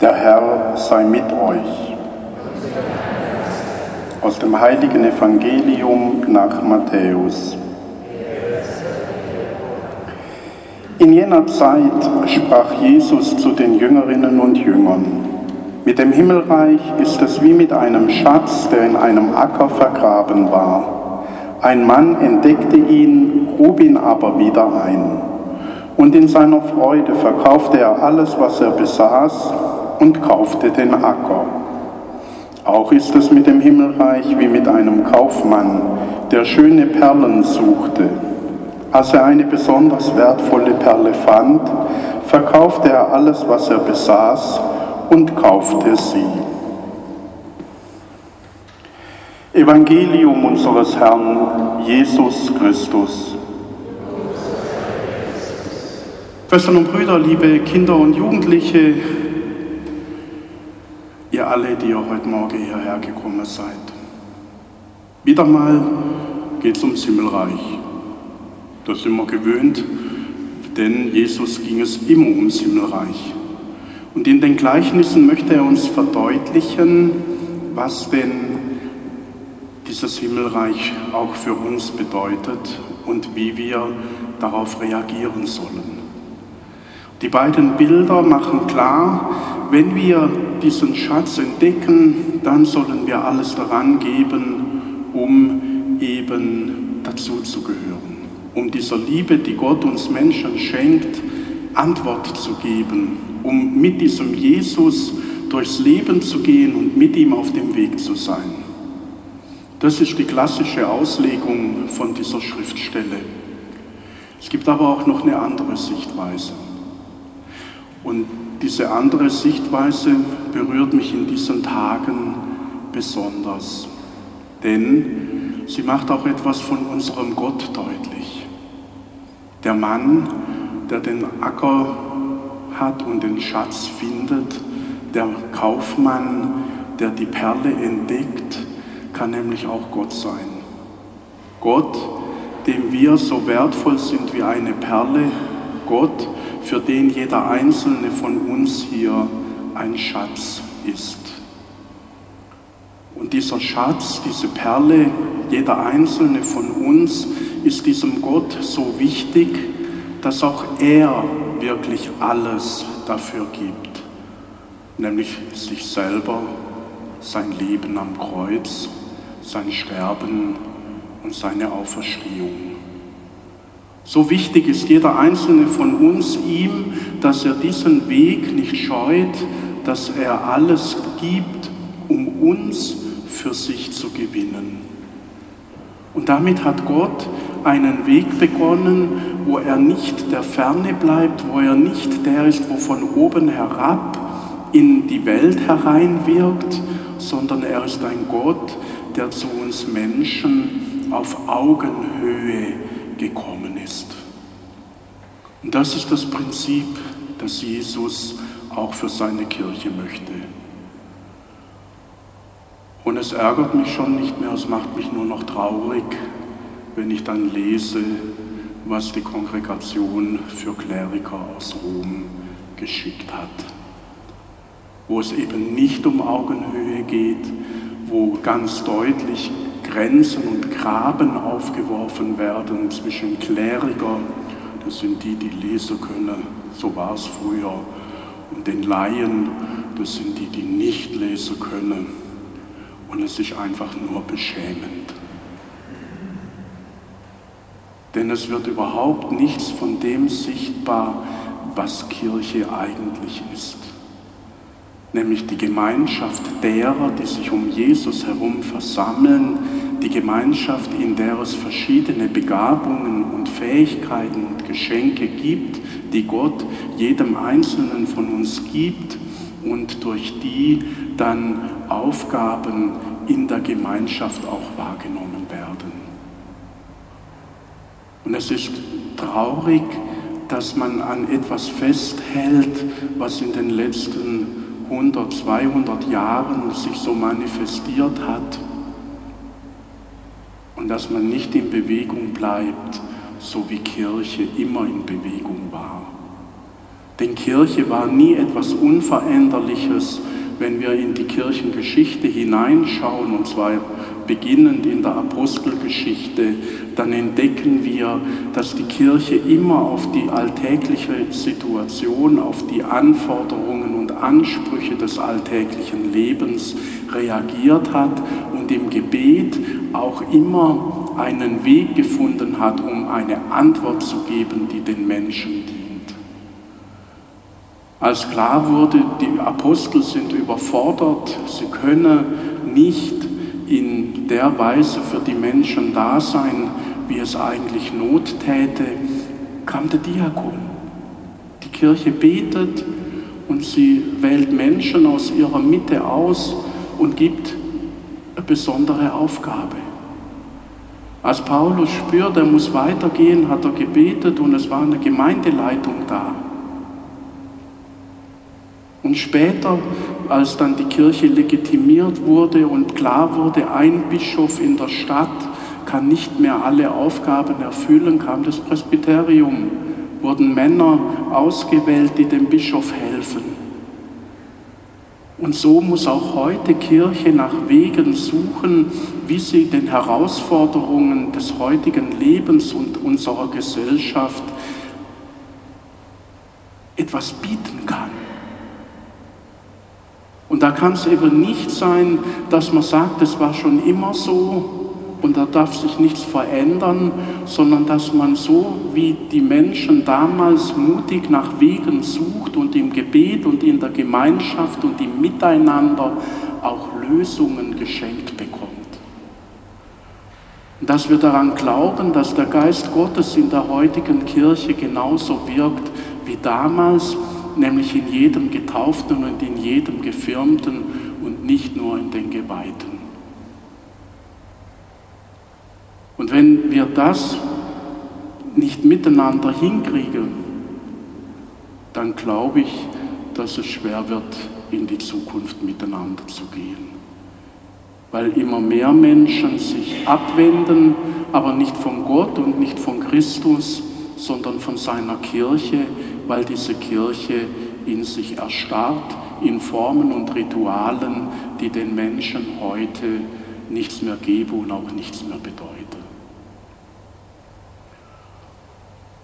Der Herr sei mit euch. Aus dem heiligen Evangelium nach Matthäus. In jener Zeit sprach Jesus zu den Jüngerinnen und Jüngern, mit dem Himmelreich ist es wie mit einem Schatz, der in einem Acker vergraben war. Ein Mann entdeckte ihn, grub ihn aber wieder ein. Und in seiner Freude verkaufte er alles, was er besaß, und kaufte den Acker. Auch ist es mit dem Himmelreich wie mit einem Kaufmann, der schöne Perlen suchte. Als er eine besonders wertvolle Perle fand, verkaufte er alles, was er besaß, und kaufte sie. Evangelium unseres Herrn Jesus Christus. Schwestern und Brüder, liebe Kinder und Jugendliche, alle, die ihr heute Morgen hierher gekommen seid. Wieder mal geht es ums Himmelreich. Das sind wir gewöhnt, denn Jesus ging es immer ums Himmelreich. Und in den Gleichnissen möchte er uns verdeutlichen, was denn dieses Himmelreich auch für uns bedeutet und wie wir darauf reagieren sollen. Die beiden Bilder machen klar, wenn wir diesen Schatz entdecken, dann sollen wir alles daran geben, um eben dazu zu gehören, um dieser Liebe, die Gott uns Menschen schenkt, Antwort zu geben, um mit diesem Jesus durchs Leben zu gehen und mit ihm auf dem Weg zu sein. Das ist die klassische Auslegung von dieser Schriftstelle. Es gibt aber auch noch eine andere Sichtweise. Und diese andere Sichtweise berührt mich in diesen Tagen besonders, denn sie macht auch etwas von unserem Gott deutlich. Der Mann, der den Acker hat und den Schatz findet, der Kaufmann, der die Perle entdeckt, kann nämlich auch Gott sein. Gott, dem wir so wertvoll sind wie eine Perle, Gott, für den jeder einzelne von uns hier ein Schatz ist. Und dieser Schatz, diese Perle, jeder einzelne von uns ist diesem Gott so wichtig, dass auch er wirklich alles dafür gibt, nämlich sich selber, sein Leben am Kreuz, sein Sterben und seine Auferstehung. So wichtig ist jeder einzelne von uns ihm, dass er diesen Weg nicht scheut, dass er alles gibt, um uns für sich zu gewinnen. Und damit hat Gott einen Weg begonnen, wo er nicht der Ferne bleibt, wo er nicht der ist, wo von oben herab in die Welt hereinwirkt, sondern er ist ein Gott, der zu uns Menschen auf Augenhöhe gekommen ist. Und das ist das Prinzip, das Jesus auch für seine Kirche möchte. Und es ärgert mich schon nicht mehr, es macht mich nur noch traurig, wenn ich dann lese, was die Kongregation für Kleriker aus Rom geschickt hat. Wo es eben nicht um Augenhöhe geht, wo ganz deutlich Grenzen und Graben aufgeworfen werden zwischen Kleriker, das sind die, die lesen können, so war es früher, und den Laien, das sind die, die nicht lesen können. Und es ist einfach nur beschämend. Denn es wird überhaupt nichts von dem sichtbar, was Kirche eigentlich ist nämlich die Gemeinschaft derer, die sich um Jesus herum versammeln, die Gemeinschaft, in der es verschiedene Begabungen und Fähigkeiten und Geschenke gibt, die Gott jedem Einzelnen von uns gibt und durch die dann Aufgaben in der Gemeinschaft auch wahrgenommen werden. Und es ist traurig, dass man an etwas festhält, was in den letzten 100, 200 Jahren sich so manifestiert hat und dass man nicht in Bewegung bleibt, so wie Kirche immer in Bewegung war. Denn Kirche war nie etwas Unveränderliches, wenn wir in die Kirchengeschichte hineinschauen, und zwar beginnend in der Apostelgeschichte, dann entdecken wir, dass die Kirche immer auf die alltägliche Situation, auf die Anforderungen und Ansprüche des alltäglichen Lebens reagiert hat und im Gebet auch immer einen Weg gefunden hat, um eine Antwort zu geben, die den Menschen dient. Als klar wurde, die Apostel sind überfordert, sie können nicht der Weise für die Menschen da sein, wie es eigentlich Not täte, kam der Diakon. Die Kirche betet und sie wählt Menschen aus ihrer Mitte aus und gibt eine besondere Aufgabe. Als Paulus spürt, er muss weitergehen, hat er gebetet und es war eine Gemeindeleitung da. Und später, als dann die Kirche legitimiert wurde und klar wurde, ein Bischof in der Stadt kann nicht mehr alle Aufgaben erfüllen, kam das Presbyterium, wurden Männer ausgewählt, die dem Bischof helfen. Und so muss auch heute Kirche nach Wegen suchen, wie sie den Herausforderungen des heutigen Lebens und unserer Gesellschaft etwas bieten kann. Und da kann es eben nicht sein, dass man sagt, es war schon immer so und da darf sich nichts verändern, sondern dass man so wie die Menschen damals mutig nach Wegen sucht und im Gebet und in der Gemeinschaft und im Miteinander auch Lösungen geschenkt bekommt. Dass wir daran glauben, dass der Geist Gottes in der heutigen Kirche genauso wirkt wie damals nämlich in jedem Getauften und in jedem Gefirmten und nicht nur in den Geweihten. Und wenn wir das nicht miteinander hinkriegen, dann glaube ich, dass es schwer wird, in die Zukunft miteinander zu gehen. Weil immer mehr Menschen sich abwenden, aber nicht von Gott und nicht von Christus, sondern von seiner Kirche, weil diese Kirche in sich erstarrt in Formen und Ritualen, die den Menschen heute nichts mehr geben und auch nichts mehr bedeuten.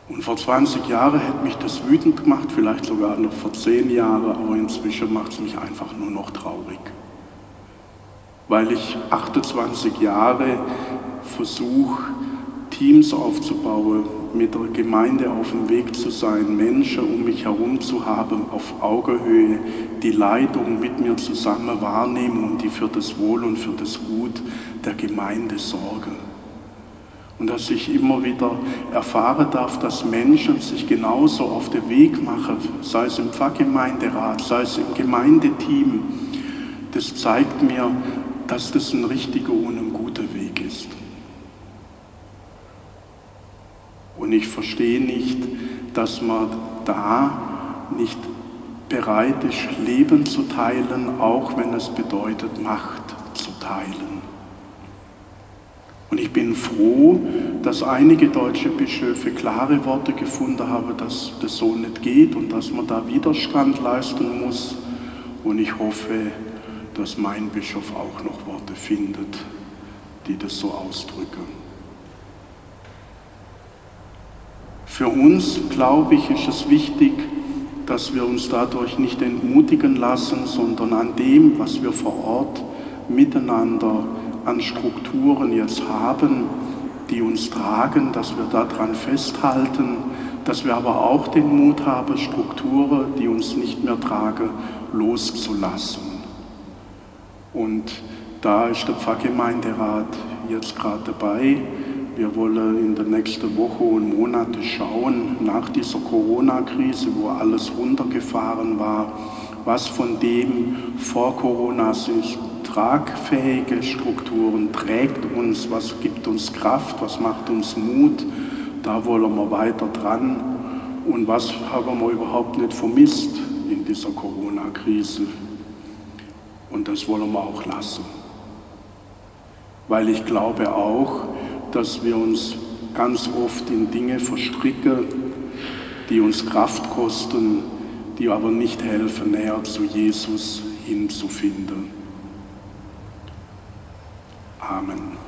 Und vor 20 Jahren hätte mich das wütend gemacht, vielleicht sogar noch vor 10 Jahren, aber inzwischen macht es mich einfach nur noch traurig. Weil ich 28 Jahre versuche, Teams aufzubauen, mit der Gemeinde auf dem Weg zu sein, Menschen um mich herum zu haben, auf Augenhöhe, die Leitung mit mir zusammen wahrnehmen und die für das Wohl und für das Gut der Gemeinde sorgen. Und dass ich immer wieder erfahren darf, dass Menschen sich genauso auf den Weg machen, sei es im Pfarrgemeinderat, sei es im Gemeindeteam, das zeigt mir, dass das ein richtiger und guter Weg ist. Und ich verstehe nicht, dass man da nicht bereit ist, Leben zu teilen, auch wenn es bedeutet, Macht zu teilen. Und ich bin froh, dass einige deutsche Bischöfe klare Worte gefunden haben, dass das so nicht geht und dass man da Widerstand leisten muss. Und ich hoffe, dass mein Bischof auch noch Worte findet, die das so ausdrücken. Für uns, glaube ich, ist es wichtig, dass wir uns dadurch nicht entmutigen lassen, sondern an dem, was wir vor Ort miteinander an Strukturen jetzt haben, die uns tragen, dass wir daran festhalten, dass wir aber auch den Mut haben, Strukturen, die uns nicht mehr tragen, loszulassen. Und da ist der Pfarrgemeinderat jetzt gerade dabei, wir wollen in der nächsten Woche und Monate schauen, nach dieser Corona-Krise, wo alles runtergefahren war, was von dem vor Corona sind tragfähige Strukturen, trägt uns, was gibt uns Kraft, was macht uns Mut, da wollen wir weiter dran und was haben wir überhaupt nicht vermisst in dieser Corona-Krise. Und das wollen wir auch lassen. Weil ich glaube auch, dass wir uns ganz oft in Dinge verstricken, die uns Kraft kosten, die aber nicht helfen, näher zu Jesus hinzufinden. Amen.